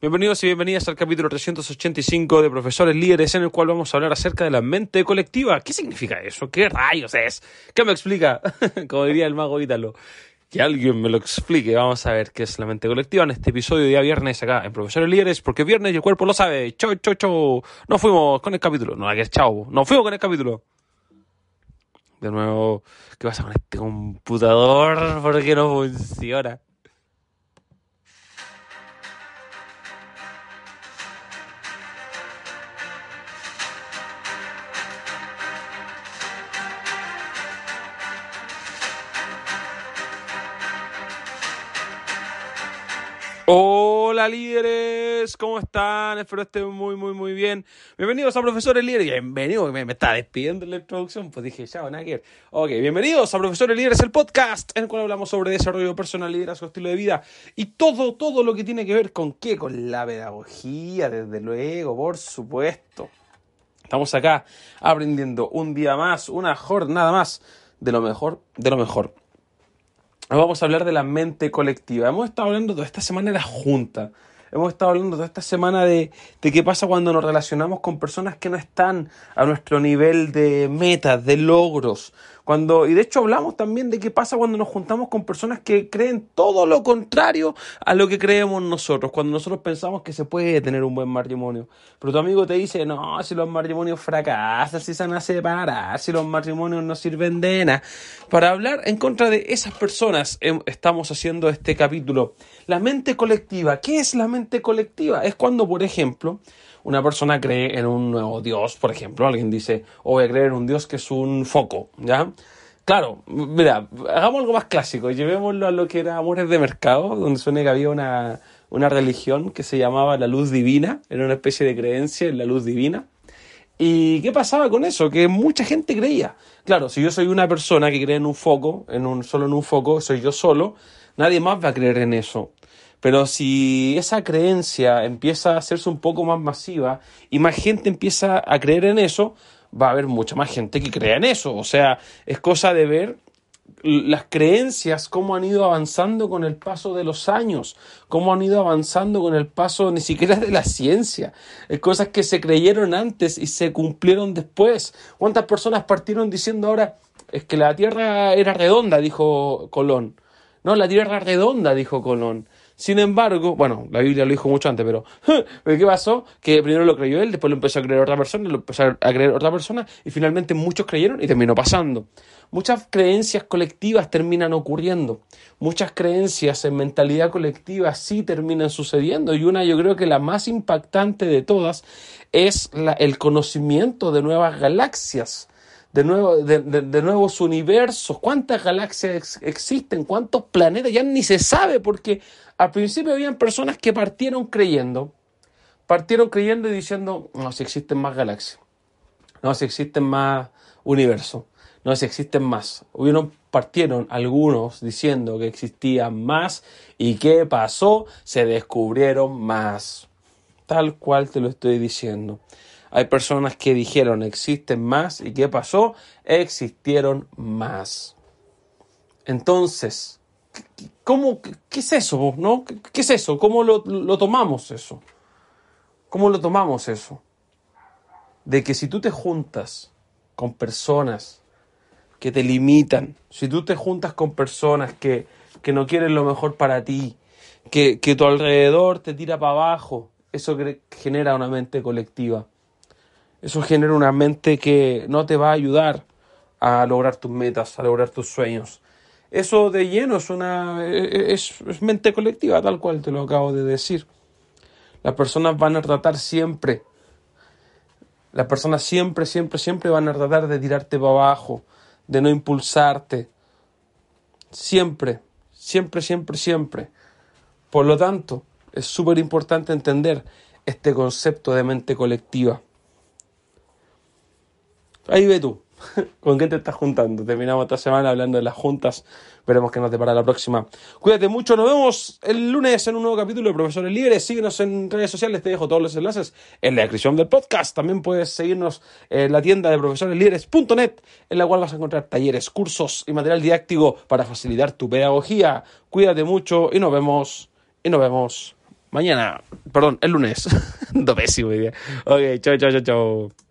Bienvenidos y bienvenidas al capítulo 385 de Profesores Líderes, en el cual vamos a hablar acerca de la mente colectiva. ¿Qué significa eso? ¿Qué rayos es? ¿Qué me explica? Como diría el mago Ítalo. Que alguien me lo explique. Vamos a ver qué es la mente colectiva en este episodio de día viernes acá en Profesores Líderes, porque viernes y el cuerpo lo sabe. Chau, chau, chau. No fuimos con el capítulo. No, que es chau. No fuimos con el capítulo. De nuevo, ¿qué pasa con este computador? ¿Por qué no funciona? Hola líderes, ¿cómo están? Espero estén muy, muy, muy bien. Bienvenidos a Profesores Líderes. Bienvenido, me, me está despidiendo en la introducción, pues dije, chao, nada que Ok, bienvenidos a Profesores Líderes, el podcast en el cual hablamos sobre desarrollo personal, liderazgo, estilo de vida y todo, todo lo que tiene que ver con qué, con la pedagogía, desde luego, por supuesto. Estamos acá aprendiendo un día más, una jornada más de lo mejor, de lo mejor vamos a hablar de la mente colectiva. Hemos estado hablando de esta semana de la junta. Hemos estado hablando de esta semana de, de qué pasa cuando nos relacionamos con personas que no están a nuestro nivel de metas, de logros, cuando, y de hecho hablamos también de qué pasa cuando nos juntamos con personas que creen todo lo contrario a lo que creemos nosotros, cuando nosotros pensamos que se puede tener un buen matrimonio. Pero tu amigo te dice, no, si los matrimonios fracasan, si se van a separar, si los matrimonios no sirven de nada. Para hablar en contra de esas personas estamos haciendo este capítulo. La mente colectiva, ¿qué es la mente colectiva? Es cuando, por ejemplo, una persona cree en un nuevo Dios, por ejemplo, alguien dice, o voy a creer en un Dios que es un foco, ¿ya? Claro, mira, hagamos algo más clásico, llevémoslo a lo que era Amores de Mercado, donde suena que había una, una religión que se llamaba la luz divina, era una especie de creencia en la luz divina. ¿Y qué pasaba con eso? Que mucha gente creía. Claro, si yo soy una persona que cree en un foco, en un, solo en un foco, soy yo solo, nadie más va a creer en eso. Pero si esa creencia empieza a hacerse un poco más masiva y más gente empieza a creer en eso, va a haber mucha más gente que crea en eso. O sea, es cosa de ver las creencias, cómo han ido avanzando con el paso de los años, cómo han ido avanzando con el paso ni siquiera de la ciencia, cosas que se creyeron antes y se cumplieron después. ¿Cuántas personas partieron diciendo ahora es que la Tierra era redonda, dijo Colón? No, la Tierra redonda, dijo Colón. Sin embargo, bueno, la Biblia lo dijo mucho antes, pero, ¿qué pasó? Que primero lo creyó él, después lo empezó a creer otra persona, lo empezó a creer otra persona, y finalmente muchos creyeron y terminó pasando. Muchas creencias colectivas terminan ocurriendo. Muchas creencias en mentalidad colectiva sí terminan sucediendo. Y una, yo creo que la más impactante de todas es el conocimiento de nuevas galaxias de, nuevo, de, de, nuevos universos, cuántas galaxias existen, cuántos planetas, ya ni se sabe, porque al principio habían personas que partieron creyendo, partieron creyendo y diciendo, no, si existen más galaxias, no, si existen más universos, no, si existen más. Hubieron, partieron algunos diciendo que existían más y ¿qué pasó? Se descubrieron más. Tal cual te lo estoy diciendo. Hay personas que dijeron existen más y ¿qué pasó? Existieron más. Entonces, ¿cómo, qué, es eso? ¿no? ¿Qué, es eso? ¿Cómo lo, lo tomamos eso? ¿Cómo lo tomamos eso? De que si tú te juntas con personas que te limitan, si tú te juntas con personas que, que no quieren lo mejor para ti, que, que tu alrededor te tira para abajo, eso genera una mente colectiva. Eso genera una mente que no te va a ayudar a lograr tus metas, a lograr tus sueños. Eso de lleno es una es, mente colectiva, tal cual te lo acabo de decir. Las personas van a tratar siempre, las personas siempre, siempre, siempre van a tratar de tirarte para abajo, de no impulsarte. Siempre, siempre, siempre, siempre. Por lo tanto, es súper importante entender este concepto de mente colectiva. Ahí ve tú. ¿Con qué te estás juntando? Terminamos esta semana hablando de las juntas. Veremos qué nos depara la próxima. Cuídate mucho. Nos vemos el lunes en un nuevo capítulo de Profesores Libres. Síguenos en redes sociales. Te dejo todos los enlaces en la descripción del podcast. También puedes seguirnos en la tienda de profesoreslibres.net, en la cual vas a encontrar talleres, cursos y material didáctico para facilitar tu pedagogía. Cuídate mucho y nos vemos. Y nos vemos Mañana, perdón, el lunes. Do pésimo. Ok, chao, chao, chao, chao.